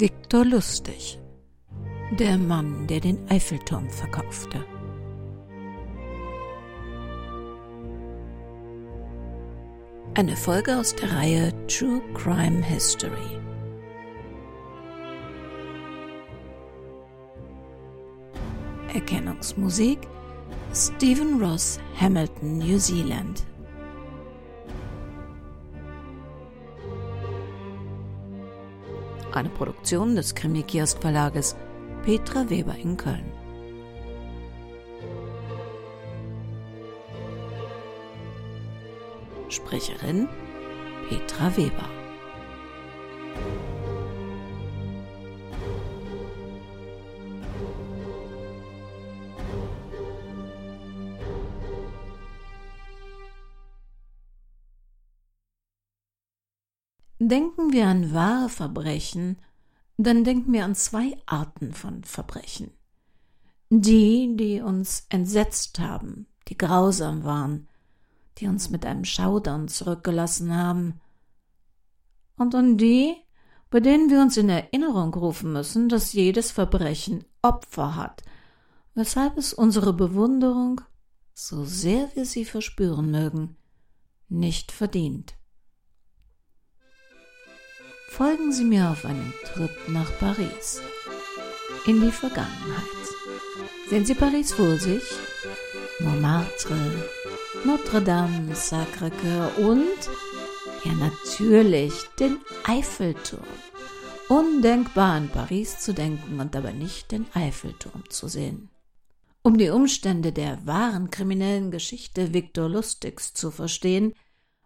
Viktor Lustig, der Mann, der den Eiffelturm verkaufte. Eine Folge aus der Reihe True Crime History. Erkennungsmusik Stephen Ross, Hamilton, New Zealand. Eine Produktion des Krimi-Kiosk Verlages Petra Weber in Köln. Sprecherin Petra Weber. Wir an wahre Verbrechen, dann denken wir an zwei Arten von Verbrechen. Die, die uns entsetzt haben, die grausam waren, die uns mit einem Schaudern zurückgelassen haben, und an die, bei denen wir uns in Erinnerung rufen müssen, dass jedes Verbrechen Opfer hat, weshalb es unsere Bewunderung, so sehr wir sie verspüren mögen, nicht verdient. Folgen Sie mir auf einen Trip nach Paris, in die Vergangenheit. Sehen Sie Paris vor sich? Montmartre, Notre-Dame, Sacré-Cœur und, ja natürlich, den Eiffelturm. Undenkbar an Paris zu denken und aber nicht den Eiffelturm zu sehen. Um die Umstände der wahren kriminellen Geschichte Viktor Lustigs zu verstehen,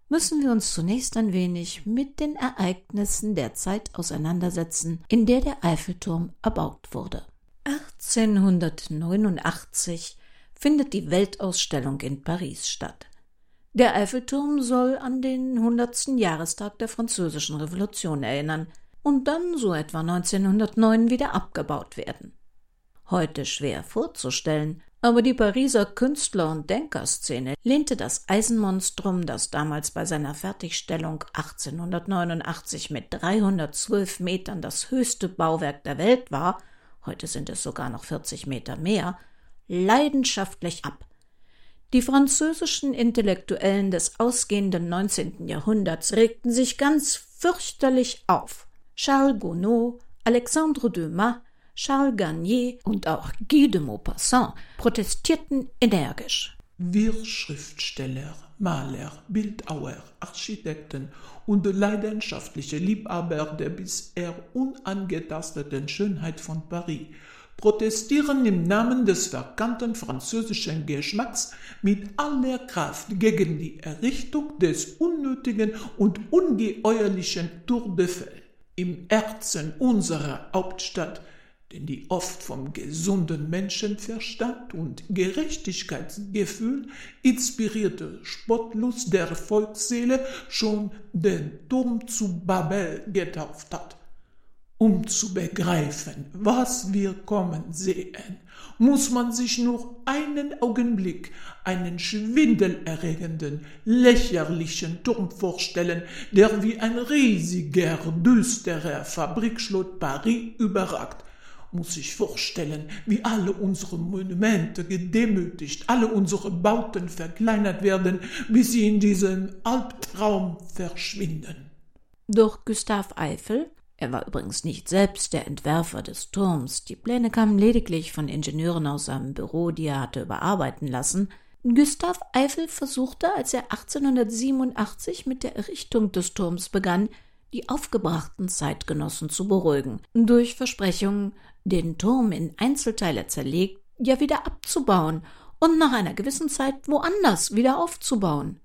müssen wir uns zunächst ein wenig mit den Ereignissen der Zeit auseinandersetzen, in der der Eiffelturm erbaut wurde. 1889 findet die Weltausstellung in Paris statt. Der Eiffelturm soll an den 100. Jahrestag der Französischen Revolution erinnern und dann so etwa 1909 wieder abgebaut werden. Heute schwer vorzustellen, aber die Pariser Künstler- und Denkerszene lehnte das Eisenmonstrum, das damals bei seiner Fertigstellung 1889 mit 312 Metern das höchste Bauwerk der Welt war, heute sind es sogar noch 40 Meter mehr, leidenschaftlich ab. Die französischen Intellektuellen des ausgehenden 19. Jahrhunderts regten sich ganz fürchterlich auf. Charles Gounod, Alexandre Dumas, Charles Garnier und auch Guy de Maupassant protestierten energisch. Wir Schriftsteller, Maler, Bildhauer, Architekten und leidenschaftliche Liebhaber der bisher unangetasteten Schönheit von Paris protestieren im Namen des verkannten französischen Geschmacks mit aller Kraft gegen die Errichtung des unnötigen und ungeheuerlichen Tour de Fell. Im Herzen unserer Hauptstadt denn die oft vom gesunden Menschenverstand und Gerechtigkeitsgefühl inspirierte Spottlust der Volksseele schon den Turm zu Babel getauft hat. Um zu begreifen, was wir kommen sehen, muss man sich nur einen Augenblick einen schwindelerregenden, lächerlichen Turm vorstellen, der wie ein riesiger, düsterer Fabrikschlot Paris überragt muss sich vorstellen, wie alle unsere Monumente gedemütigt, alle unsere Bauten verkleinert werden, bis sie in diesem Albtraum verschwinden. Durch Gustav Eiffel, er war übrigens nicht selbst der Entwerfer des Turms, die Pläne kamen lediglich von Ingenieuren aus seinem Büro, die er hatte überarbeiten lassen, Gustav Eiffel versuchte, als er 1887 mit der Errichtung des Turms begann, die aufgebrachten Zeitgenossen zu beruhigen, durch Versprechungen, den Turm in Einzelteile zerlegt, ja wieder abzubauen und nach einer gewissen Zeit woanders wieder aufzubauen.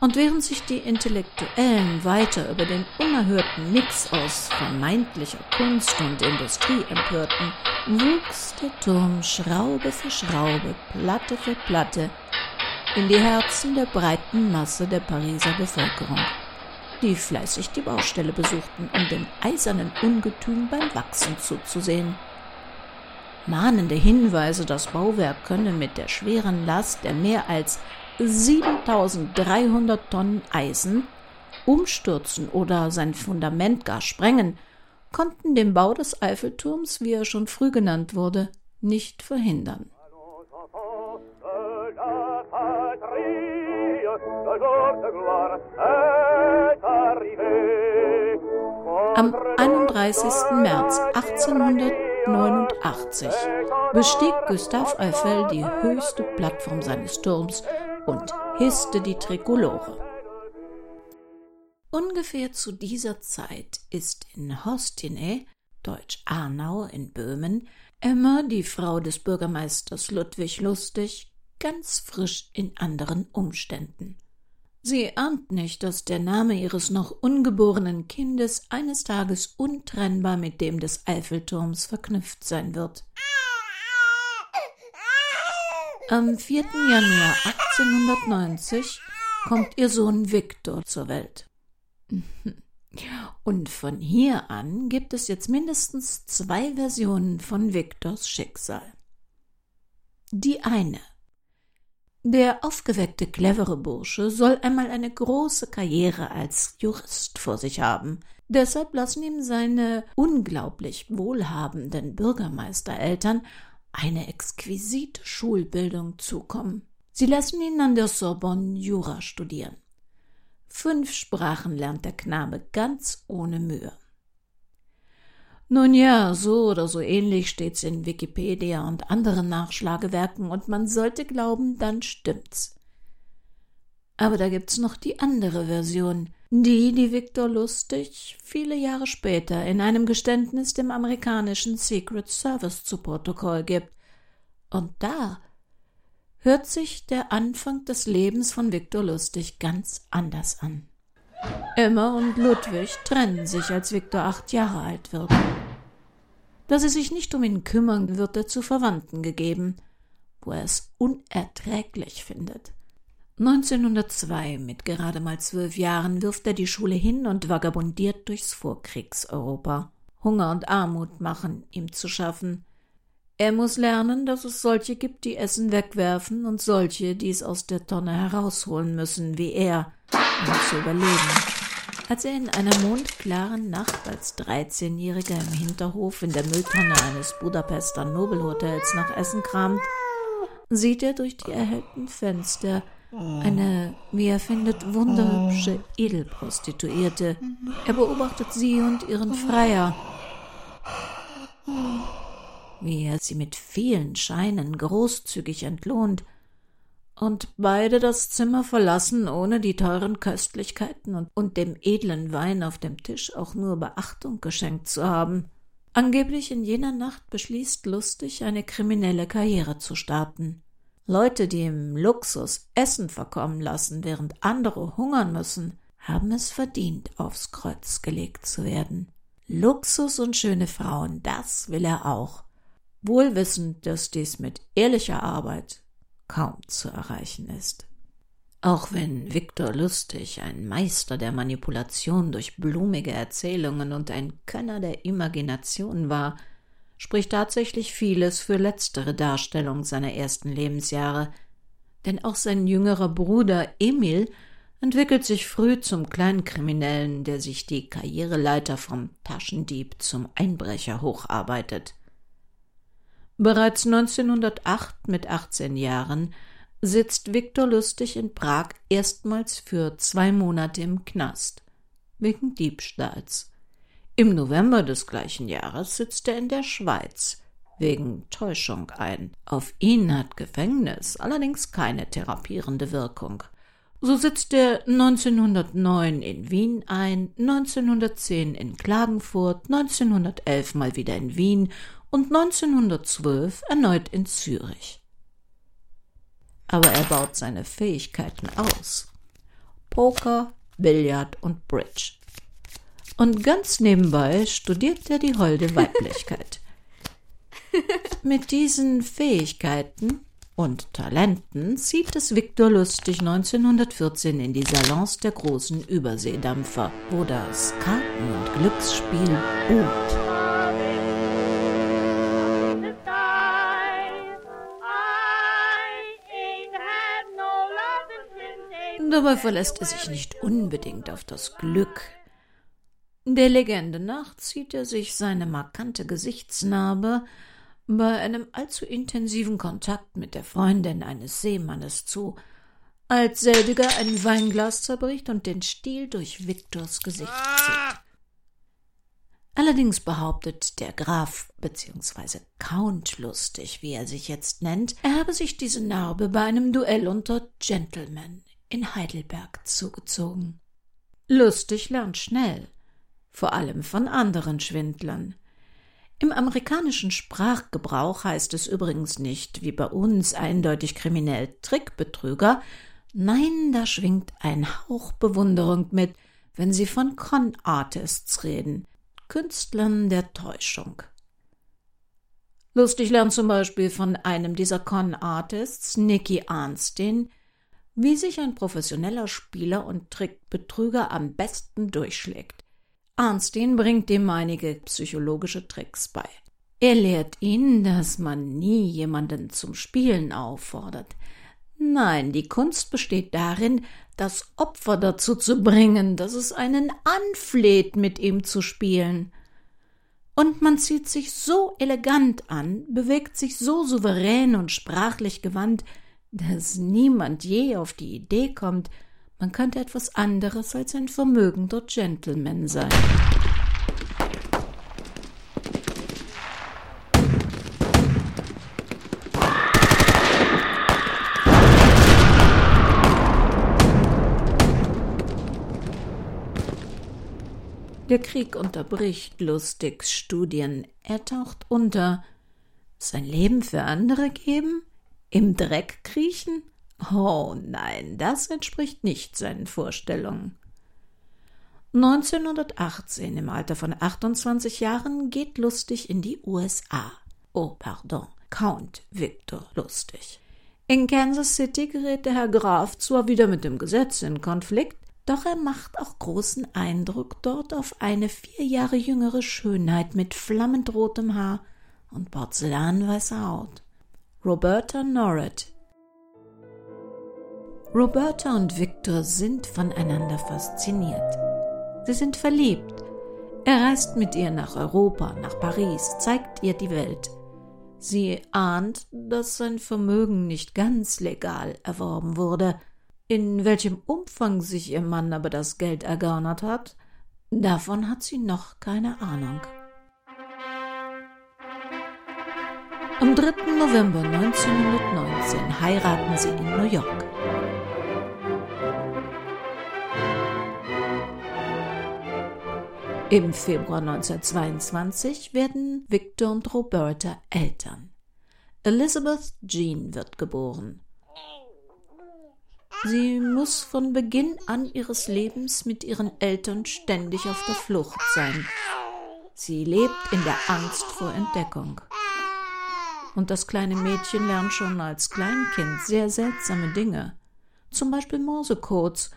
Und während sich die Intellektuellen weiter über den unerhörten Mix aus vermeintlicher Kunst und Industrie empörten, wuchs der Turm Schraube für Schraube, Platte für Platte in die Herzen der breiten Masse der Pariser Bevölkerung die fleißig die Baustelle besuchten, um dem eisernen Ungetüm beim Wachsen zuzusehen. Mahnende Hinweise, das Bauwerk könne mit der schweren Last der mehr als 7300 Tonnen Eisen umstürzen oder sein Fundament gar sprengen, konnten den Bau des Eiffelturms, wie er schon früh genannt wurde, nicht verhindern. Am 31. März 1889 bestieg Gustav Eiffel die höchste Plattform seines Turms und hisste die Trikolore. Ungefähr zu dieser Zeit ist in Hostine, deutsch Arnau in Böhmen, Emma, die Frau des Bürgermeisters Ludwig Lustig, ganz frisch in anderen Umständen. Sie ahnt nicht, dass der Name ihres noch ungeborenen Kindes eines Tages untrennbar mit dem des Eiffelturms verknüpft sein wird. Am 4. Januar 1890 kommt ihr Sohn Viktor zur Welt. Und von hier an gibt es jetzt mindestens zwei Versionen von Viktors Schicksal. Die eine der aufgeweckte, clevere Bursche soll einmal eine große Karriere als Jurist vor sich haben. Deshalb lassen ihm seine unglaublich wohlhabenden Bürgermeistereltern eine exquisite Schulbildung zukommen. Sie lassen ihn an der Sorbonne Jura studieren. Fünf Sprachen lernt der Knabe ganz ohne Mühe. Nun ja, so oder so ähnlich steht's in Wikipedia und anderen Nachschlagewerken und man sollte glauben, dann stimmt's. Aber da gibt's noch die andere Version, die, die Viktor Lustig viele Jahre später in einem Geständnis dem amerikanischen Secret Service zu Protokoll gibt. Und da hört sich der Anfang des Lebens von Viktor Lustig ganz anders an. Emma und Ludwig trennen sich, als Viktor acht Jahre alt wird. Da sie sich nicht um ihn kümmern, wird er zu Verwandten gegeben, wo er es unerträglich findet. 1902, mit gerade mal zwölf Jahren, wirft er die Schule hin und vagabundiert durchs Vorkriegseuropa. Hunger und Armut machen ihm zu schaffen. Er muss lernen, dass es solche gibt, die Essen wegwerfen und solche, die es aus der Tonne herausholen müssen, wie er, um zu überleben. Als er in einer mondklaren Nacht als 13-Jähriger im Hinterhof in der Mülltonne eines Budapester Nobelhotels nach Essen kramt, sieht er durch die erhellten Fenster eine, wie er findet, wunderhübsche Edelprostituierte. Er beobachtet sie und ihren Freier, wie er sie mit vielen Scheinen großzügig entlohnt, und beide das Zimmer verlassen, ohne die teuren Köstlichkeiten und, und dem edlen Wein auf dem Tisch auch nur Beachtung geschenkt zu haben. Angeblich in jener Nacht beschließt Lustig, eine kriminelle Karriere zu starten. Leute, die im Luxus Essen verkommen lassen, während andere hungern müssen, haben es verdient, aufs Kreuz gelegt zu werden. Luxus und schöne Frauen, das will er auch. Wohl wissend, dass dies mit ehrlicher Arbeit kaum zu erreichen ist. Auch wenn Viktor Lustig ein Meister der Manipulation durch blumige Erzählungen und ein Könner der Imagination war, spricht tatsächlich vieles für letztere Darstellung seiner ersten Lebensjahre, denn auch sein jüngerer Bruder Emil entwickelt sich früh zum Kleinkriminellen, der sich die Karriereleiter vom Taschendieb zum Einbrecher hocharbeitet. Bereits 1908 mit 18 Jahren sitzt Viktor Lustig in Prag erstmals für zwei Monate im Knast wegen Diebstahls. Im November des gleichen Jahres sitzt er in der Schweiz wegen Täuschung ein. Auf ihn hat Gefängnis allerdings keine therapierende Wirkung. So sitzt er 1909 in Wien ein, 1910 in Klagenfurt, 1911 mal wieder in Wien und 1912 erneut in Zürich. Aber er baut seine Fähigkeiten aus. Poker, Billard und Bridge. Und ganz nebenbei studiert er die holde Weiblichkeit. Mit diesen Fähigkeiten und Talenten zieht es Viktor Lustig 1914 in die Salons der großen Überseedampfer, wo das Karten- und Glücksspiel boomt. Dabei verlässt er sich nicht unbedingt auf das Glück. Der Legende nach zieht er sich seine markante Gesichtsnarbe bei einem allzu intensiven Kontakt mit der Freundin eines Seemannes zu, als selbiger ein Weinglas zerbricht und den Stiel durch Viktors Gesicht zieht. Allerdings behauptet der Graf bzw. Count Lustig, wie er sich jetzt nennt, er habe sich diese Narbe bei einem Duell unter Gentlemen in Heidelberg zugezogen. Lustig lernt schnell, vor allem von anderen Schwindlern. Im amerikanischen Sprachgebrauch heißt es übrigens nicht, wie bei uns eindeutig kriminell Trickbetrüger, nein, da schwingt ein Hauch Bewunderung mit, wenn sie von Con-Artists reden, Künstlern der Täuschung. Lustig lernt zum Beispiel von einem dieser Con-Artists, Nicky Arnstein, wie sich ein professioneller Spieler und Trickbetrüger am besten durchschlägt. Arnstein bringt ihm einige psychologische Tricks bei. Er lehrt ihn, dass man nie jemanden zum Spielen auffordert. Nein, die Kunst besteht darin, das Opfer dazu zu bringen, dass es einen anfleht, mit ihm zu spielen. Und man zieht sich so elegant an, bewegt sich so souverän und sprachlich gewandt, dass niemand je auf die Idee kommt, man könnte etwas anderes als ein vermögender Gentleman sein. Der Krieg unterbricht Lustigs Studien. Er taucht unter. Sein Leben für andere geben? Im Dreck kriechen? Oh nein, das entspricht nicht seinen Vorstellungen. 1918, im Alter von 28 Jahren, geht Lustig in die USA. Oh, pardon, Count Victor Lustig. In Kansas City gerät der Herr Graf zwar wieder mit dem Gesetz in Konflikt, doch er macht auch großen Eindruck dort auf eine vier Jahre jüngere Schönheit mit flammend rotem Haar und porzellanweißer Haut. Roberta Norret Roberta und Victor sind voneinander fasziniert. Sie sind verliebt. Er reist mit ihr nach Europa, nach Paris, zeigt ihr die Welt. Sie ahnt, dass sein Vermögen nicht ganz legal erworben wurde. In welchem Umfang sich ihr Mann aber das Geld ergaunert hat, davon hat sie noch keine Ahnung. Am 3. November 1919 heiraten sie in New York. Im Februar 1922 werden Victor und Roberta Eltern. Elizabeth Jean wird geboren. Sie muss von Beginn an ihres Lebens mit ihren Eltern ständig auf der Flucht sein. Sie lebt in der Angst vor Entdeckung. Und das kleine Mädchen lernt schon als Kleinkind sehr seltsame Dinge. Zum Beispiel Morsecodes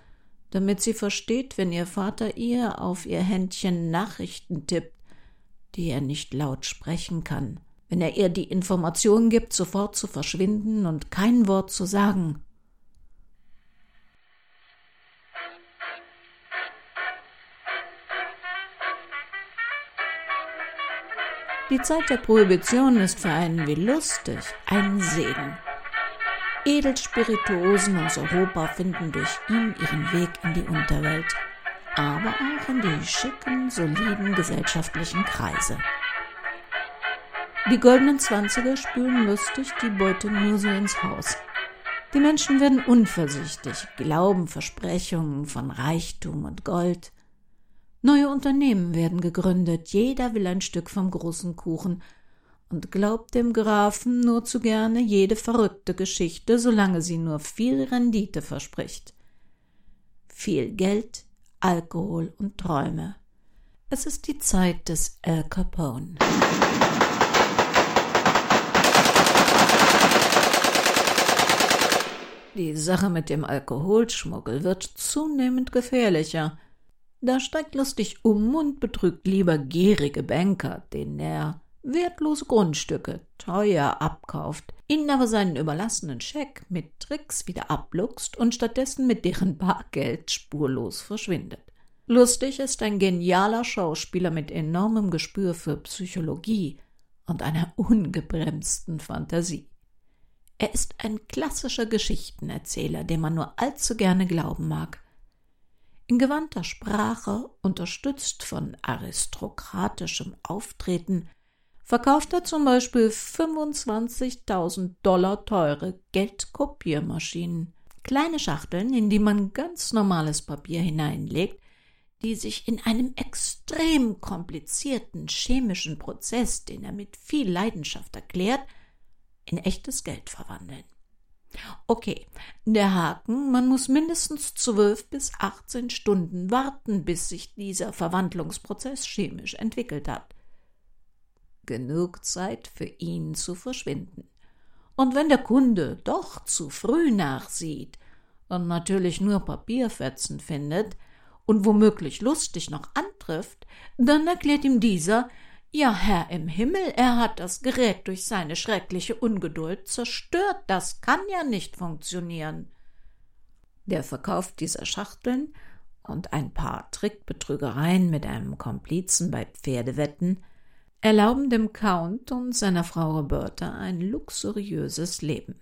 damit sie versteht, wenn ihr Vater ihr auf ihr Händchen Nachrichten tippt, die er nicht laut sprechen kann, wenn er ihr die Information gibt, sofort zu verschwinden und kein Wort zu sagen. Die Zeit der Prohibition ist für einen wie lustig ein Segen. Edelspirituosen aus Europa finden durch ihn ihren Weg in die Unterwelt, aber auch in die schicken, soliden gesellschaftlichen Kreise. Die goldenen Zwanziger spülen lustig die Beute nur so ins Haus. Die Menschen werden unvorsichtig, glauben Versprechungen von Reichtum und Gold. Neue Unternehmen werden gegründet, jeder will ein Stück vom großen Kuchen, und glaubt dem Grafen nur zu gerne jede verrückte Geschichte, solange sie nur viel Rendite verspricht. Viel Geld, Alkohol und Träume. Es ist die Zeit des Al Capone. Die Sache mit dem Alkoholschmuggel wird zunehmend gefährlicher. Da steigt lustig um und betrügt lieber gierige Banker, denen er wertlose Grundstücke teuer abkauft, ihnen aber seinen überlassenen Scheck mit Tricks wieder abluchst und stattdessen mit deren Bargeld spurlos verschwindet. Lustig ist ein genialer Schauspieler mit enormem Gespür für Psychologie und einer ungebremsten Fantasie. Er ist ein klassischer Geschichtenerzähler, dem man nur allzu gerne glauben mag. In gewandter Sprache, unterstützt von aristokratischem Auftreten, verkauft er zum Beispiel 25.000 Dollar teure Geldkopiermaschinen, kleine Schachteln, in die man ganz normales Papier hineinlegt, die sich in einem extrem komplizierten chemischen Prozess, den er mit viel Leidenschaft erklärt, in echtes Geld verwandeln. Okay, der Haken, man muss mindestens zwölf bis achtzehn Stunden warten, bis sich dieser Verwandlungsprozess chemisch entwickelt hat. Genug Zeit für ihn zu verschwinden. Und wenn der Kunde doch zu früh nachsieht und natürlich nur Papierfetzen findet, und womöglich lustig noch antrifft, dann erklärt ihm dieser, ja, Herr im Himmel, er hat das Gerät durch seine schreckliche Ungeduld zerstört, das kann ja nicht funktionieren. Der Verkauf dieser Schachteln und ein paar Trickbetrügereien mit einem Komplizen bei Pferdewetten erlauben dem Count und seiner Frau Roberta ein luxuriöses Leben.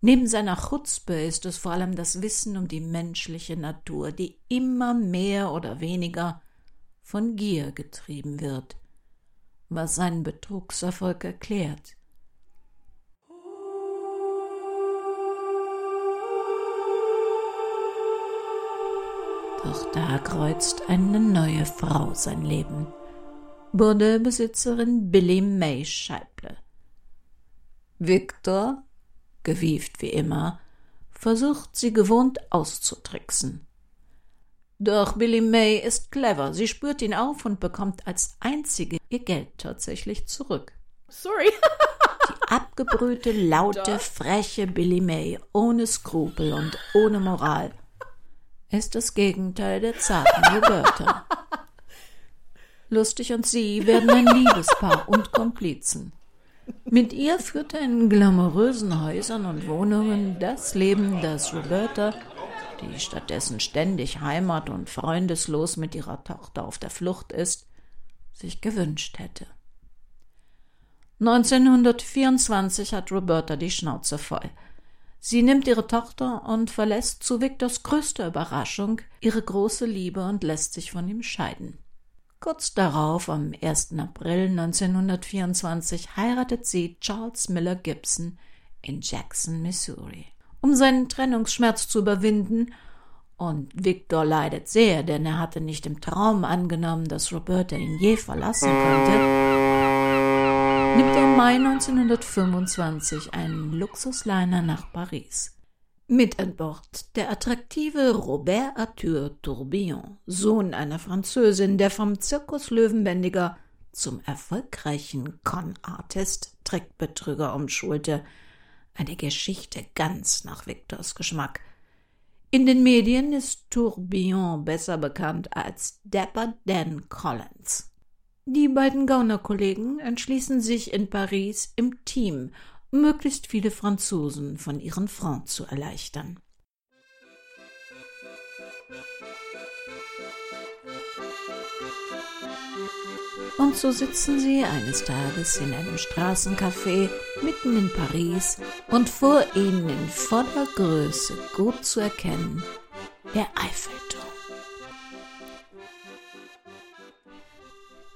Neben seiner Chutzpe ist es vor allem das Wissen um die menschliche Natur, die immer mehr oder weniger von Gier getrieben wird, was seinen Betrugserfolg erklärt. Doch da kreuzt eine neue Frau sein Leben. Bordellbesitzerin Billy May Scheible. Victor gewieft wie immer, versucht sie gewohnt auszutricksen. Doch Billy May ist clever. Sie spürt ihn auf und bekommt als einzige ihr Geld tatsächlich zurück. Sorry. Die abgebrühte, laute, freche Billy May, ohne Skrupel und ohne Moral, ist das Gegenteil der zarten Roberta. Lustig und sie werden ein Liebespaar und Komplizen. Mit ihr führt er in glamourösen Häusern und Wohnungen das Leben, das Roberta, die stattdessen ständig heimat- und freundeslos mit ihrer Tochter auf der Flucht ist, sich gewünscht hätte. 1924 hat Roberta die Schnauze voll. Sie nimmt ihre Tochter und verlässt zu Victors größter Überraschung ihre große Liebe und lässt sich von ihm scheiden. Kurz darauf, am 1. April 1924, heiratet sie Charles Miller Gibson in Jackson, Missouri. Um seinen Trennungsschmerz zu überwinden, und Victor leidet sehr, denn er hatte nicht im Traum angenommen, dass Roberta ihn je verlassen könnte, nimmt er im Mai 1925 einen Luxusliner nach Paris. Mit an Bord der attraktive Robert Arthur Tourbillon, Sohn einer Französin, der vom Zirkus Löwenbändiger zum erfolgreichen Con-Artist Trickbetrüger umschulte. Eine Geschichte ganz nach Victors Geschmack. In den Medien ist Tourbillon besser bekannt als Dapper Dan Collins. Die beiden Gaunerkollegen entschließen sich in Paris im Team möglichst viele Franzosen von ihren Frauen zu erleichtern. Und so sitzen sie eines Tages in einem Straßencafé mitten in Paris und vor ihnen in voller Größe gut zu erkennen der Eiffelturm.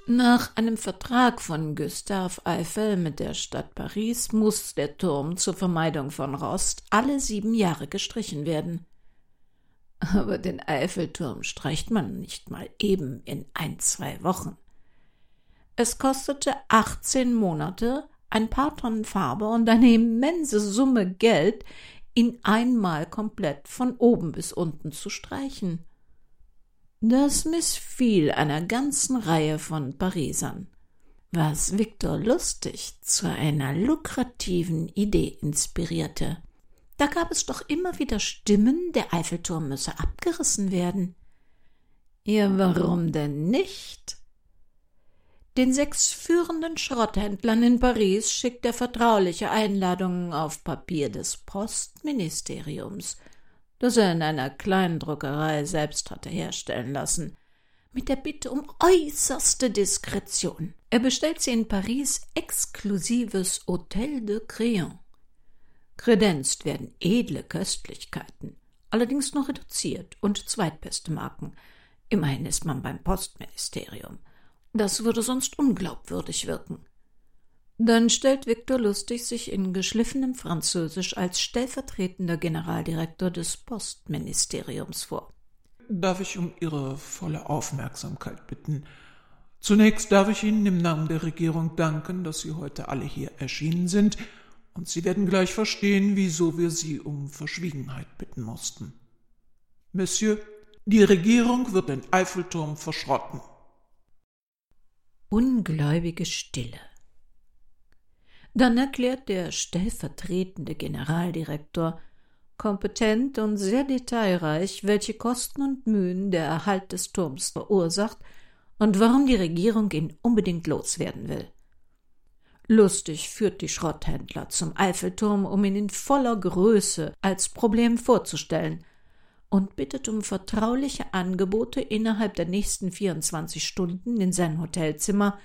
Nach einem Vertrag von Gustave Eiffel mit der Stadt Paris muss der Turm zur Vermeidung von Rost alle sieben Jahre gestrichen werden. Aber den Eiffelturm streicht man nicht mal eben in ein, zwei Wochen. Es kostete 18 Monate, ein paar Tonnen Farbe und eine immense Summe Geld, ihn einmal komplett von oben bis unten zu streichen. Das missfiel einer ganzen Reihe von Parisern, was Viktor lustig zu einer lukrativen Idee inspirierte. Da gab es doch immer wieder Stimmen, der Eiffelturm müsse abgerissen werden. Ja, warum denn nicht? Den sechs führenden Schrotthändlern in Paris schickt er vertrauliche Einladungen auf Papier des Postministeriums das er in einer kleinen Druckerei selbst hatte herstellen lassen, mit der Bitte um äußerste Diskretion. Er bestellt sie in Paris exklusives Hotel de Crillon. Kredenzt werden edle Köstlichkeiten, allerdings nur reduziert und zweitbeste Marken. Immerhin ist man beim Postministerium. Das würde sonst unglaubwürdig wirken. Dann stellt Viktor Lustig sich in geschliffenem Französisch als stellvertretender Generaldirektor des Postministeriums vor. Darf ich um Ihre volle Aufmerksamkeit bitten? Zunächst darf ich Ihnen im Namen der Regierung danken, dass Sie heute alle hier erschienen sind, und Sie werden gleich verstehen, wieso wir Sie um Verschwiegenheit bitten mussten. Monsieur, die Regierung wird den Eiffelturm verschrotten. Ungläubige Stille. Dann erklärt der stellvertretende Generaldirektor kompetent und sehr detailreich, welche Kosten und Mühen der Erhalt des Turms verursacht und warum die Regierung ihn unbedingt loswerden will. Lustig führt die Schrotthändler zum Eiffelturm, um ihn in voller Größe als Problem vorzustellen, und bittet um vertrauliche Angebote innerhalb der nächsten 24 Stunden in sein Hotelzimmer,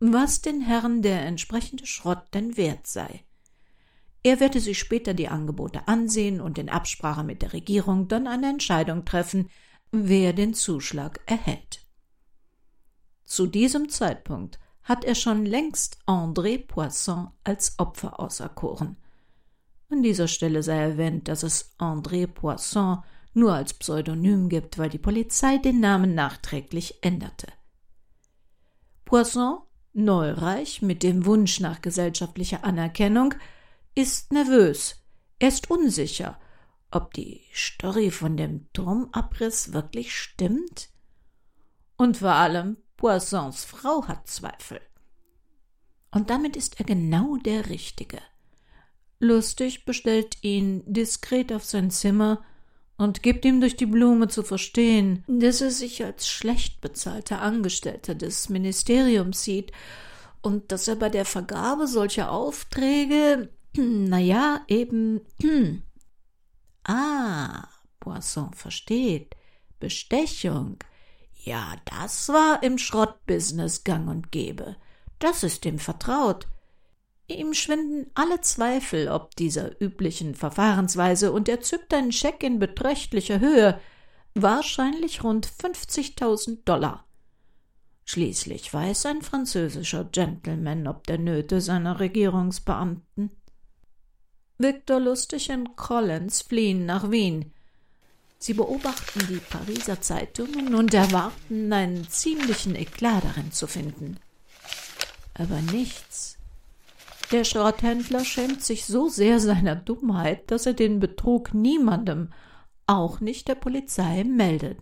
was den Herren der entsprechende Schrott denn wert sei. Er werde sich später die Angebote ansehen und in Absprache mit der Regierung dann eine Entscheidung treffen, wer den Zuschlag erhält. Zu diesem Zeitpunkt hat er schon längst André Poisson als Opfer auserkoren. An dieser Stelle sei erwähnt, dass es André Poisson nur als Pseudonym gibt, weil die Polizei den Namen nachträglich änderte. Poisson, neureich mit dem Wunsch nach gesellschaftlicher Anerkennung, ist nervös, er ist unsicher, ob die Story von dem Turmabriss wirklich stimmt. Und vor allem Poissons Frau hat Zweifel. Und damit ist er genau der Richtige. Lustig bestellt ihn diskret auf sein Zimmer und gibt ihm durch die Blume zu verstehen, dass er sich als schlecht bezahlter Angestellter des Ministeriums sieht und dass er bei der Vergabe solcher Aufträge, na ja, eben, ah, Poisson versteht, Bestechung, ja, das war im Schrottbusiness gang und gäbe. Das ist ihm vertraut. Ihm schwinden alle Zweifel ob dieser üblichen Verfahrensweise und er zückt einen Scheck in beträchtlicher Höhe, wahrscheinlich rund 50.000 Dollar. Schließlich weiß ein französischer Gentleman ob der Nöte seiner Regierungsbeamten. Victor Lustig und Collins fliehen nach Wien. Sie beobachten die Pariser Zeitungen und erwarten, einen ziemlichen Eklat darin zu finden. Aber nichts. Der Schrotthändler schämt sich so sehr seiner Dummheit, dass er den Betrug niemandem, auch nicht der Polizei, meldet.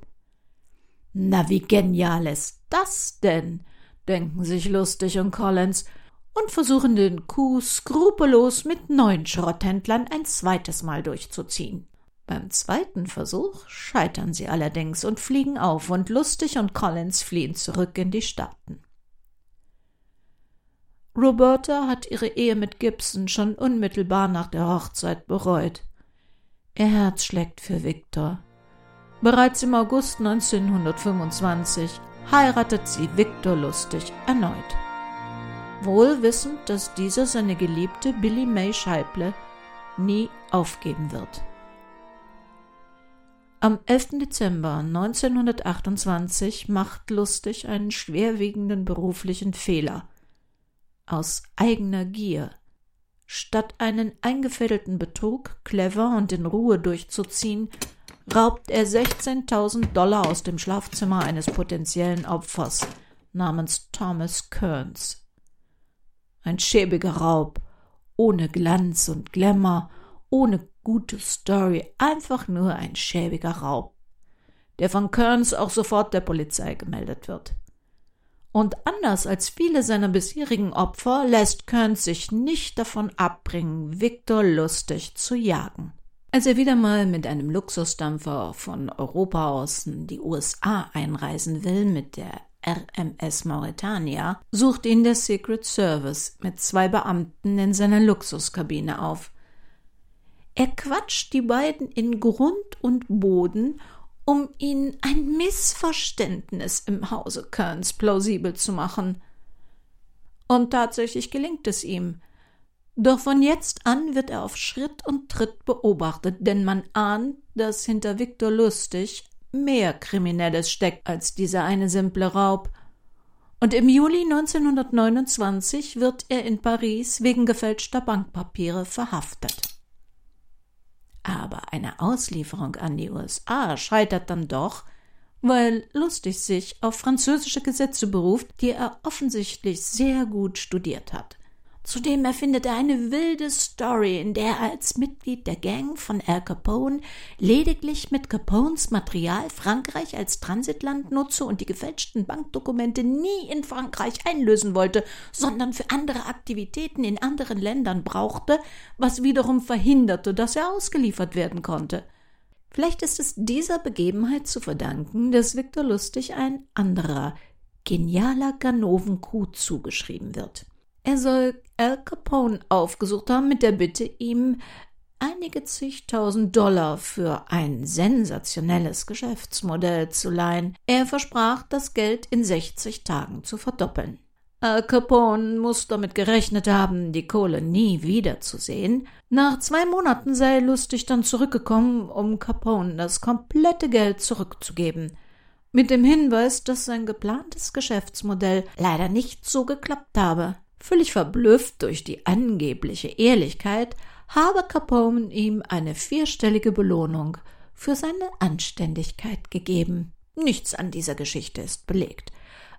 Na, wie genial ist das denn? denken sich Lustig und Collins und versuchen den Coup skrupellos mit neun Schrotthändlern ein zweites Mal durchzuziehen. Beim zweiten Versuch scheitern sie allerdings und fliegen auf und Lustig und Collins fliehen zurück in die Staaten. Roberta hat ihre Ehe mit Gibson schon unmittelbar nach der Hochzeit bereut. Ihr Herz schlägt für Victor. Bereits im August 1925 heiratet sie Victor Lustig erneut. Wohl wissend, dass dieser seine geliebte Billy May Scheible nie aufgeben wird. Am 11. Dezember 1928 macht Lustig einen schwerwiegenden beruflichen Fehler – aus eigener Gier. Statt einen eingefädelten Betrug clever und in Ruhe durchzuziehen, raubt er 16.000 Dollar aus dem Schlafzimmer eines potenziellen Opfers namens Thomas Kearns. Ein schäbiger Raub, ohne Glanz und Glamour, ohne gute Story, einfach nur ein schäbiger Raub, der von Kearns auch sofort der Polizei gemeldet wird. Und anders als viele seiner bisherigen Opfer lässt Kearns sich nicht davon abbringen, Victor lustig zu jagen. Als er wieder mal mit einem Luxusdampfer von Europa aus in die USA einreisen will mit der RMS Mauretania, sucht ihn der Secret Service mit zwei Beamten in seiner Luxuskabine auf. Er quatscht die beiden in Grund und Boden, um ihnen ein Missverständnis im Hause Kearns plausibel zu machen. Und tatsächlich gelingt es ihm. Doch von jetzt an wird er auf Schritt und Tritt beobachtet, denn man ahnt, dass hinter Viktor Lustig mehr Kriminelles steckt als dieser eine simple Raub. Und im Juli 1929 wird er in Paris wegen gefälschter Bankpapiere verhaftet. Aber eine Auslieferung an die USA scheitert dann doch, weil Lustig sich auf französische Gesetze beruft, die er offensichtlich sehr gut studiert hat. Zudem erfindet er eine wilde Story, in der er als Mitglied der Gang von Al Capone lediglich mit Capones Material Frankreich als Transitland nutze und die gefälschten Bankdokumente nie in Frankreich einlösen wollte, sondern für andere Aktivitäten in anderen Ländern brauchte, was wiederum verhinderte, dass er ausgeliefert werden konnte. Vielleicht ist es dieser Begebenheit zu verdanken, dass Viktor Lustig ein anderer, genialer Ganoven-Coup zugeschrieben wird. Er soll Al Capone aufgesucht haben mit der Bitte, ihm einige zigtausend Dollar für ein sensationelles Geschäftsmodell zu leihen. Er versprach, das Geld in 60 Tagen zu verdoppeln. Al Capone muss damit gerechnet haben, die Kohle nie wiederzusehen. Nach zwei Monaten sei Lustig dann zurückgekommen, um Capone das komplette Geld zurückzugeben. Mit dem Hinweis, dass sein geplantes Geschäftsmodell leider nicht so geklappt habe. Völlig verblüfft durch die angebliche Ehrlichkeit habe Capone ihm eine vierstellige Belohnung für seine Anständigkeit gegeben. Nichts an dieser Geschichte ist belegt.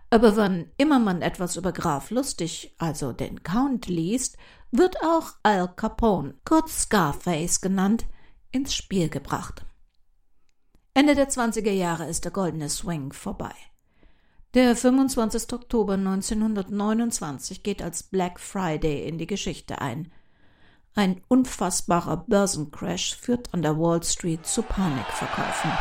Aber wann immer man etwas über Graf Lustig, also den Count, liest, wird auch Al Capone, kurz Scarface genannt, ins Spiel gebracht. Ende der 20er Jahre ist der goldene Swing vorbei. Der 25. Oktober 1929 geht als Black Friday in die Geschichte ein. Ein unfassbarer Börsencrash führt an der Wall Street zu Panikverkäufen.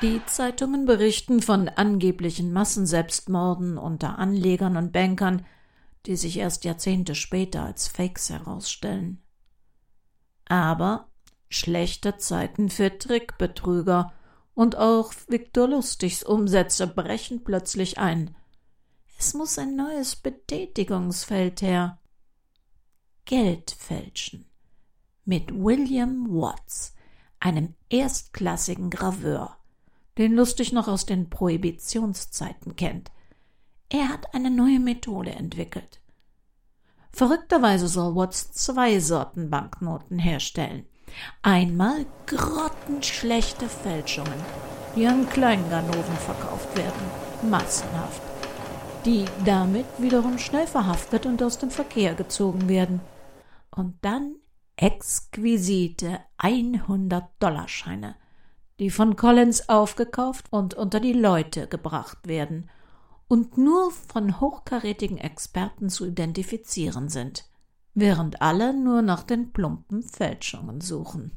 Die Zeitungen berichten von angeblichen Massenselbstmorden unter Anlegern und Bankern, die sich erst Jahrzehnte später als Fakes herausstellen. Aber schlechte Zeiten für Trickbetrüger und auch Viktor Lustigs Umsätze brechen plötzlich ein. Es muss ein neues Betätigungsfeld her. Geld fälschen. Mit William Watts, einem erstklassigen Graveur, den Lustig noch aus den Prohibitionszeiten kennt. Er hat eine neue Methode entwickelt. Verrückterweise soll Watts zwei Sorten Banknoten herstellen. Einmal grottenschlechte Fälschungen, die an Kleinganoven verkauft werden, massenhaft, die damit wiederum schnell verhaftet und aus dem Verkehr gezogen werden. Und dann exquisite 100-Dollarscheine, die von Collins aufgekauft und unter die Leute gebracht werden und nur von hochkarätigen Experten zu identifizieren sind während alle nur nach den plumpen Fälschungen suchen.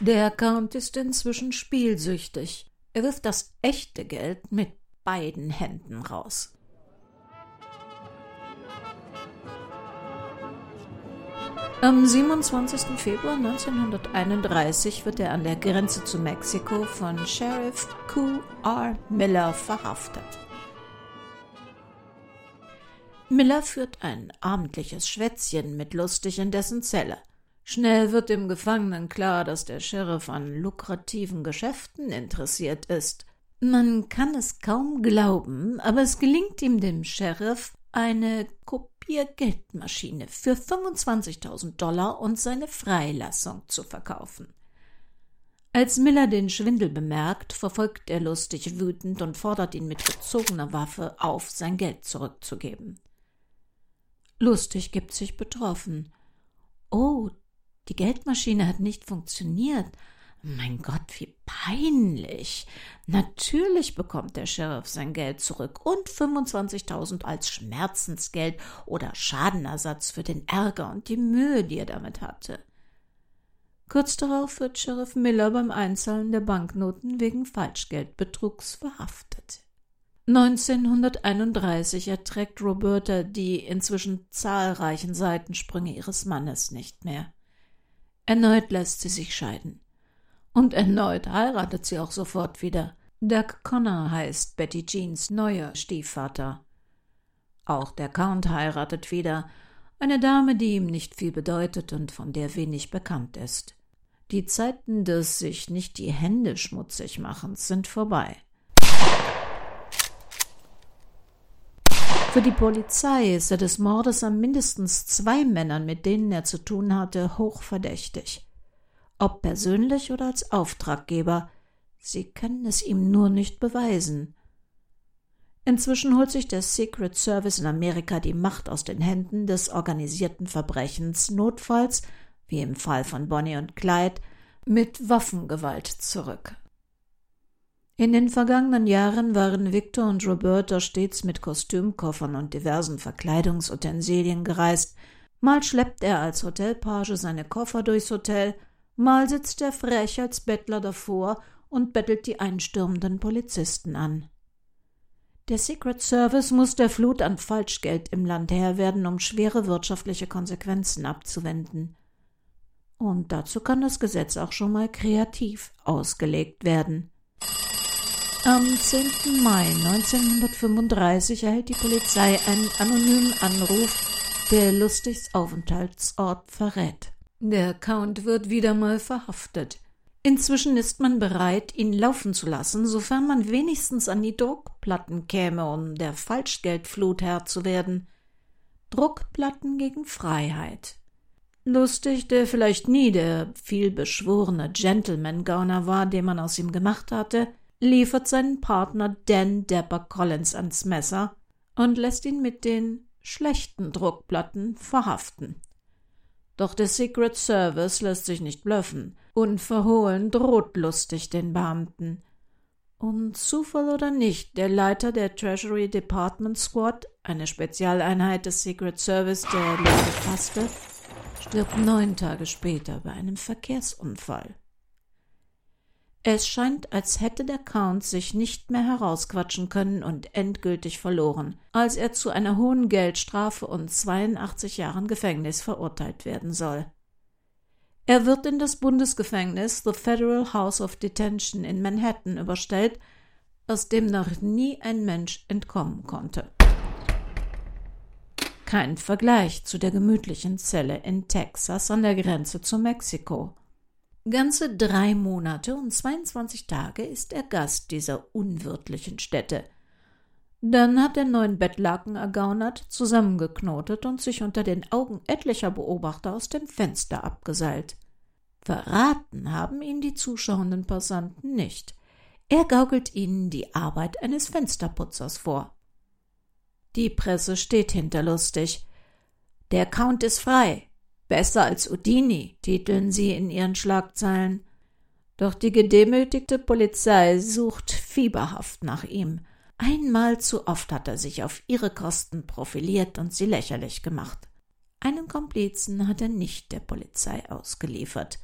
Der Count ist inzwischen spielsüchtig. Er wirft das echte Geld mit beiden Händen raus. Am 27. Februar 1931 wird er an der Grenze zu Mexiko von Sheriff Q. R. Miller verhaftet. Miller führt ein abendliches Schwätzchen mit Lustig in dessen Zelle. Schnell wird dem Gefangenen klar, dass der Sheriff an lukrativen Geschäften interessiert ist. Man kann es kaum glauben, aber es gelingt ihm dem Sheriff, eine Kopiergeldmaschine für 25.000 Dollar und seine Freilassung zu verkaufen. Als Miller den Schwindel bemerkt, verfolgt er lustig wütend und fordert ihn mit gezogener Waffe auf, sein Geld zurückzugeben. Lustig gibt sich betroffen. Oh, die Geldmaschine hat nicht funktioniert. Mein Gott, wie peinlich. Natürlich bekommt der Sheriff sein Geld zurück und 25.000 als Schmerzensgeld oder Schadenersatz für den Ärger und die Mühe, die er damit hatte. Kurz darauf wird Sheriff Miller beim Einzahlen der Banknoten wegen Falschgeldbetrugs verhaftet. 1931 erträgt Roberta die inzwischen zahlreichen Seitensprünge ihres Mannes nicht mehr. Erneut lässt sie sich scheiden. Und erneut heiratet sie auch sofort wieder. Doug Connor heißt Betty Jeans neuer Stiefvater. Auch der Count heiratet wieder, eine Dame, die ihm nicht viel bedeutet und von der wenig bekannt ist. Die Zeiten des sich nicht die Hände schmutzig machens sind vorbei. Für die Polizei ist er des Mordes an mindestens zwei Männern, mit denen er zu tun hatte, hochverdächtig. Ob persönlich oder als Auftraggeber, sie können es ihm nur nicht beweisen. Inzwischen holt sich der Secret Service in Amerika die Macht aus den Händen des organisierten Verbrechens, notfalls, wie im Fall von Bonnie und Clyde, mit Waffengewalt zurück. In den vergangenen Jahren waren Victor und Roberta stets mit Kostümkoffern und diversen Verkleidungsutensilien gereist. Mal schleppt er als Hotelpage seine Koffer durchs Hotel, mal sitzt er frech als Bettler davor und bettelt die einstürmenden Polizisten an. Der Secret Service muss der Flut an Falschgeld im Land Herr werden, um schwere wirtschaftliche Konsequenzen abzuwenden. Und dazu kann das Gesetz auch schon mal kreativ ausgelegt werden. Am 10. Mai 1935 erhält die Polizei einen anonymen Anruf, der Lustigs Aufenthaltsort verrät. Der Count wird wieder mal verhaftet. Inzwischen ist man bereit, ihn laufen zu lassen, sofern man wenigstens an die Druckplatten käme, um der Falschgeldflut Herr zu werden. Druckplatten gegen Freiheit. Lustig, der vielleicht nie der vielbeschworene Gentleman-Gauner war, den man aus ihm gemacht hatte, liefert seinen Partner Dan Dapper Collins ans Messer und lässt ihn mit den schlechten Druckplatten verhaften. Doch der Secret Service lässt sich nicht blöffen. Unverhohlen droht lustig den Beamten. Und Zufall oder nicht, der Leiter der Treasury Department Squad, eine Spezialeinheit des Secret Service, der Liste fasste, stirbt neun Tage später bei einem Verkehrsunfall. Es scheint, als hätte der Count sich nicht mehr herausquatschen können und endgültig verloren, als er zu einer hohen Geldstrafe und 82 Jahren Gefängnis verurteilt werden soll. Er wird in das Bundesgefängnis The Federal House of Detention in Manhattan überstellt, aus dem noch nie ein Mensch entkommen konnte. Kein Vergleich zu der gemütlichen Zelle in Texas an der Grenze zu Mexiko. Ganze drei Monate und 22 Tage ist er Gast dieser unwirtlichen Stätte. Dann hat er neun Bettlaken ergaunert, zusammengeknotet und sich unter den Augen etlicher Beobachter aus dem Fenster abgeseilt. Verraten haben ihn die zuschauenden Passanten nicht. Er gaukelt ihnen die Arbeit eines Fensterputzers vor. Die Presse steht hinterlustig. Der Count ist frei. Besser als Udini, titeln sie in ihren Schlagzeilen. Doch die gedemütigte Polizei sucht fieberhaft nach ihm. Einmal zu oft hat er sich auf ihre Kosten profiliert und sie lächerlich gemacht. Einen Komplizen hat er nicht der Polizei ausgeliefert.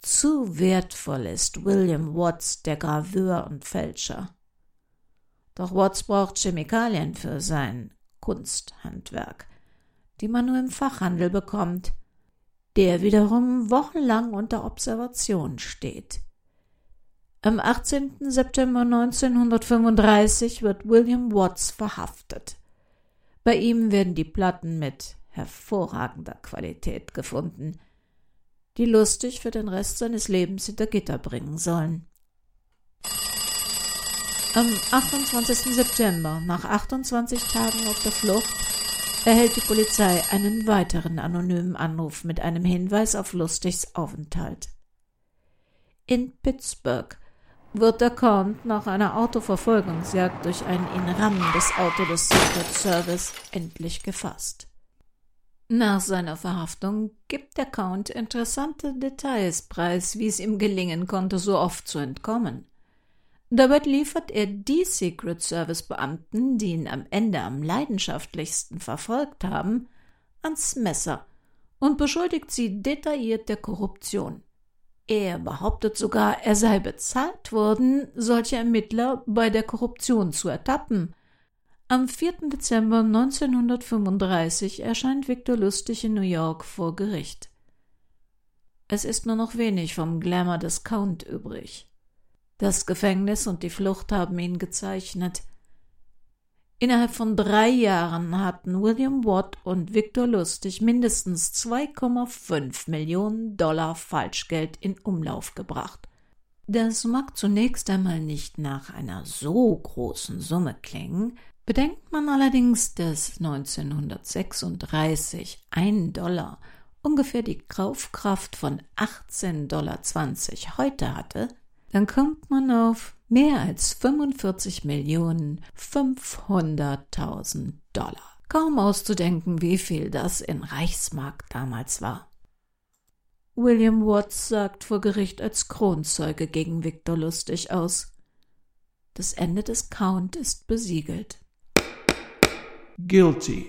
Zu wertvoll ist William Watts, der Graveur und Fälscher. Doch Watts braucht Chemikalien für sein Kunsthandwerk die man nur im Fachhandel bekommt, der wiederum wochenlang unter Observation steht. Am 18. September 1935 wird William Watts verhaftet. Bei ihm werden die Platten mit hervorragender Qualität gefunden, die lustig für den Rest seines Lebens hinter Gitter bringen sollen. Am 28. September, nach 28 Tagen auf der Flucht, erhält die Polizei einen weiteren anonymen Anruf mit einem Hinweis auf Lustigs Aufenthalt. In Pittsburgh wird der Count nach einer Autoverfolgungsjagd durch ein ihn rammendes Auto des Secret Service endlich gefasst. Nach seiner Verhaftung gibt der Count interessante Details preis, wie es ihm gelingen konnte, so oft zu entkommen. Dabei liefert er die Secret Service Beamten, die ihn am Ende am leidenschaftlichsten verfolgt haben, ans Messer und beschuldigt sie detailliert der Korruption. Er behauptet sogar, er sei bezahlt worden, solche Ermittler bei der Korruption zu ertappen. Am 4. Dezember 1935 erscheint Victor Lustig in New York vor Gericht. Es ist nur noch wenig vom Glamour des Count übrig. Das Gefängnis und die Flucht haben ihn gezeichnet. Innerhalb von drei Jahren hatten William Watt und Victor Lustig mindestens 2,5 Millionen Dollar Falschgeld in Umlauf gebracht. Das mag zunächst einmal nicht nach einer so großen Summe klingen, bedenkt man allerdings, dass 1936 ein Dollar ungefähr die Kaufkraft von 18,20 Dollar heute hatte, dann kommt man auf mehr als 45 Millionen 500.000 Dollar. Kaum auszudenken, wie viel das in Reichsmark damals war. William Watts sagt vor Gericht als Kronzeuge gegen Victor Lustig aus. Das Ende des Count ist besiegelt. Guilty.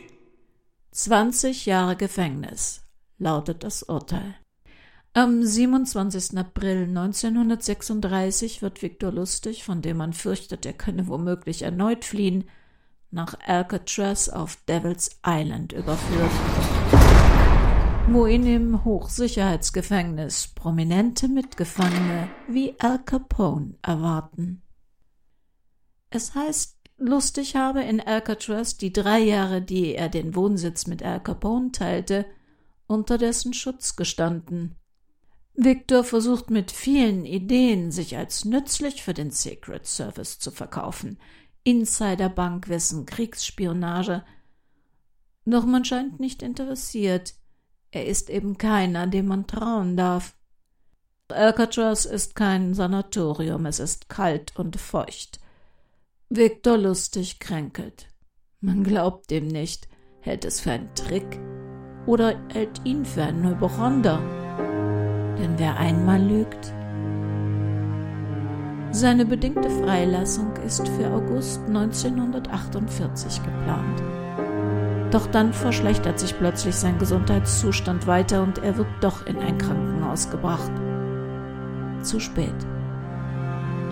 20 Jahre Gefängnis lautet das Urteil. Am 27. April 1936 wird Victor Lustig, von dem man fürchtet, er könne womöglich erneut fliehen, nach Alcatraz auf Devil's Island überführt, wo ihn im Hochsicherheitsgefängnis prominente Mitgefangene wie Al Capone erwarten. Es heißt, Lustig habe in Alcatraz die drei Jahre, die er den Wohnsitz mit Al Capone teilte, unter dessen Schutz gestanden. Victor versucht mit vielen Ideen, sich als nützlich für den Secret Service zu verkaufen. Insiderbankwissen, Kriegsspionage. Doch man scheint nicht interessiert. Er ist eben keiner, dem man trauen darf. Alcatraz ist kein Sanatorium, es ist kalt und feucht. Victor lustig kränkelt. Man glaubt ihm nicht, hält es für einen Trick oder hält ihn für einen Hypochonder. Denn wer einmal lügt, seine bedingte Freilassung ist für August 1948 geplant. Doch dann verschlechtert sich plötzlich sein Gesundheitszustand weiter und er wird doch in ein Krankenhaus gebracht. Zu spät.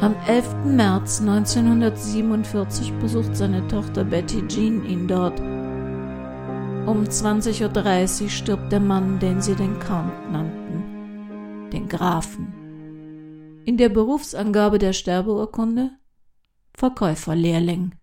Am 11. März 1947 besucht seine Tochter Betty Jean ihn dort. Um 20.30 Uhr stirbt der Mann, den sie den Count nannten, den Grafen. In der Berufsangabe der Sterbeurkunde Verkäuferlehrling.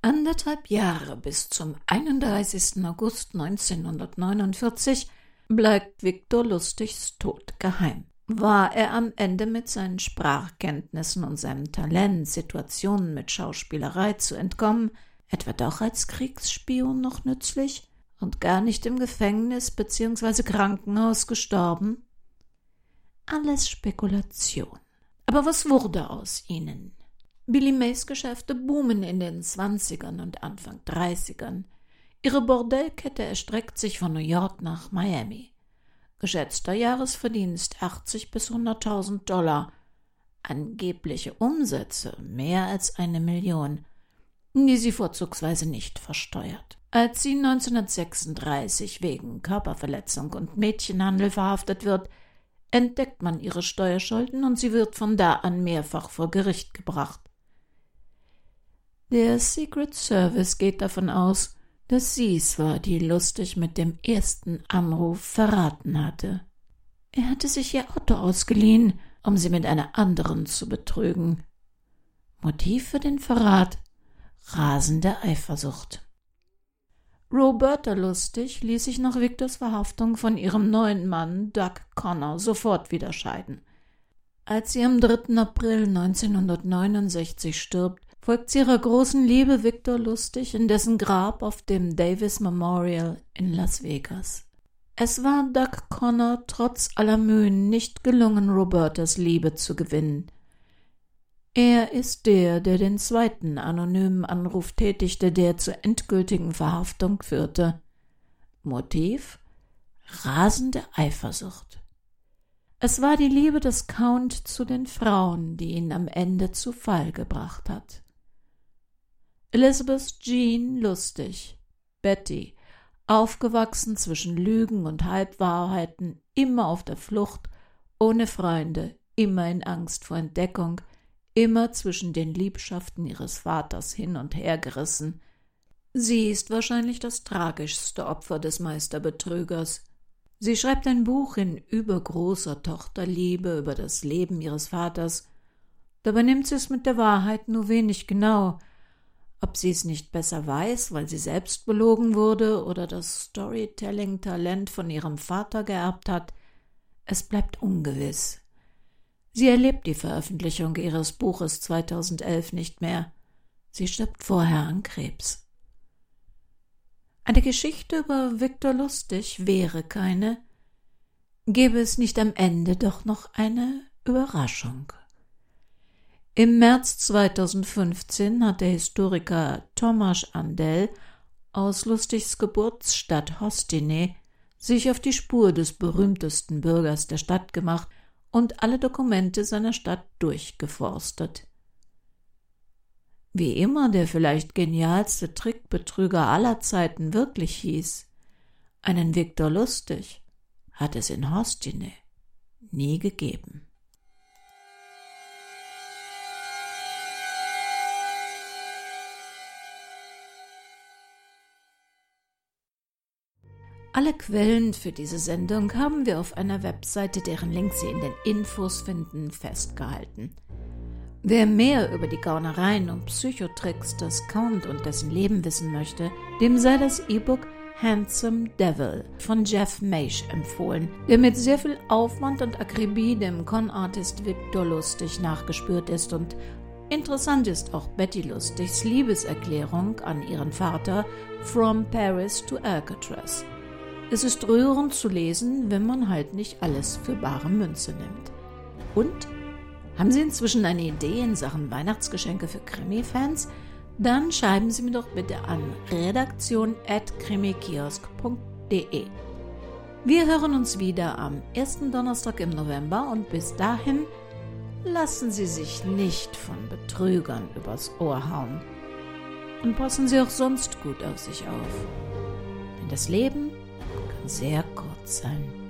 Anderthalb Jahre bis zum 31. August 1949 bleibt Viktor Lustigs Tod geheim. War er am Ende mit seinen Sprachkenntnissen und seinem Talent, Situationen mit Schauspielerei zu entkommen, etwa doch als Kriegsspion noch nützlich und gar nicht im Gefängnis bzw. Krankenhaus gestorben? Alles Spekulation. Aber was wurde aus ihnen? Billy Mays Geschäfte boomen in den Zwanzigern und Anfang Dreißigern. Ihre Bordellkette erstreckt sich von New York nach Miami. Geschätzter Jahresverdienst 80 bis 100.000 Dollar. Angebliche Umsätze mehr als eine Million, die sie vorzugsweise nicht versteuert. Als sie 1936 wegen Körperverletzung und Mädchenhandel verhaftet wird, entdeckt man ihre Steuerschulden und sie wird von da an mehrfach vor Gericht gebracht. Der Secret Service geht davon aus, dass sie es war, die lustig mit dem ersten Anruf verraten hatte. Er hatte sich ihr Auto ausgeliehen, um sie mit einer anderen zu betrügen. Motiv für den Verrat rasende Eifersucht. Roberta Lustig ließ sich nach Victors Verhaftung von ihrem neuen Mann Doug Connor sofort wieder scheiden. Als sie am 3. April 1969 stirbt, folgt sie ihrer großen Liebe Victor Lustig in dessen Grab auf dem Davis Memorial in Las Vegas. Es war Doug Connor trotz aller Mühen nicht gelungen, Robertas Liebe zu gewinnen. Er ist der, der den zweiten anonymen Anruf tätigte, der zur endgültigen Verhaftung führte. Motiv? Rasende Eifersucht. Es war die Liebe des Count zu den Frauen, die ihn am Ende zu Fall gebracht hat. Elizabeth Jean Lustig, Betty, aufgewachsen zwischen Lügen und Halbwahrheiten, immer auf der Flucht ohne Freunde, immer in Angst vor Entdeckung, immer zwischen den Liebschaften ihres Vaters hin und her gerissen. Sie ist wahrscheinlich das tragischste Opfer des Meisterbetrügers. Sie schreibt ein Buch in übergroßer Tochterliebe über das Leben ihres Vaters. Dabei nimmt sie es mit der Wahrheit nur wenig genau. Ob sie es nicht besser weiß, weil sie selbst belogen wurde oder das Storytelling-Talent von ihrem Vater geerbt hat, es bleibt ungewiss. Sie erlebt die Veröffentlichung ihres Buches 2011 nicht mehr. Sie stirbt vorher an Krebs. Eine Geschichte über Viktor Lustig wäre keine, gäbe es nicht am Ende doch noch eine Überraschung. Im März 2015 hat der Historiker Tomasz Andel aus Lustigs Geburtsstadt Hostine sich auf die Spur des berühmtesten Bürgers der Stadt gemacht und alle Dokumente seiner Stadt durchgeforstet. Wie immer der vielleicht genialste Trickbetrüger aller Zeiten wirklich hieß, einen Viktor Lustig hat es in Hostine nie gegeben. Alle Quellen für diese Sendung haben wir auf einer Webseite, deren Link Sie in den Infos finden, festgehalten. Wer mehr über die Gaunereien und Psychotricks des Count und dessen Leben wissen möchte, dem sei das E-Book Handsome Devil von Jeff Maish empfohlen, der mit sehr viel Aufwand und Akribie dem Con-Artist Victor Lustig nachgespürt ist und Interessant ist auch Betty Lustigs Liebeserklärung an ihren Vater From Paris to Alcatraz. Es ist rührend zu lesen, wenn man halt nicht alles für bare Münze nimmt. Und? Haben Sie inzwischen eine Idee in Sachen Weihnachtsgeschenke für Krimi-Fans? Dann schreiben Sie mir doch bitte an redaktion.krimikiosk.de. Wir hören uns wieder am ersten Donnerstag im November und bis dahin lassen Sie sich nicht von Betrügern übers Ohr hauen. Und passen Sie auch sonst gut auf sich auf. Denn das Leben sehr kurz sein.